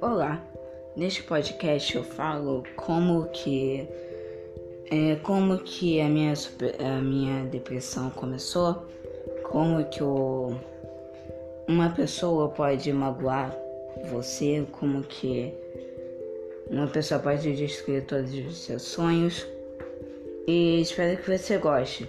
Olá, neste podcast eu falo como que é, como que a minha, a minha depressão começou, como que o, uma pessoa pode magoar você, como que uma pessoa pode destruir todos os seus sonhos e espero que você goste.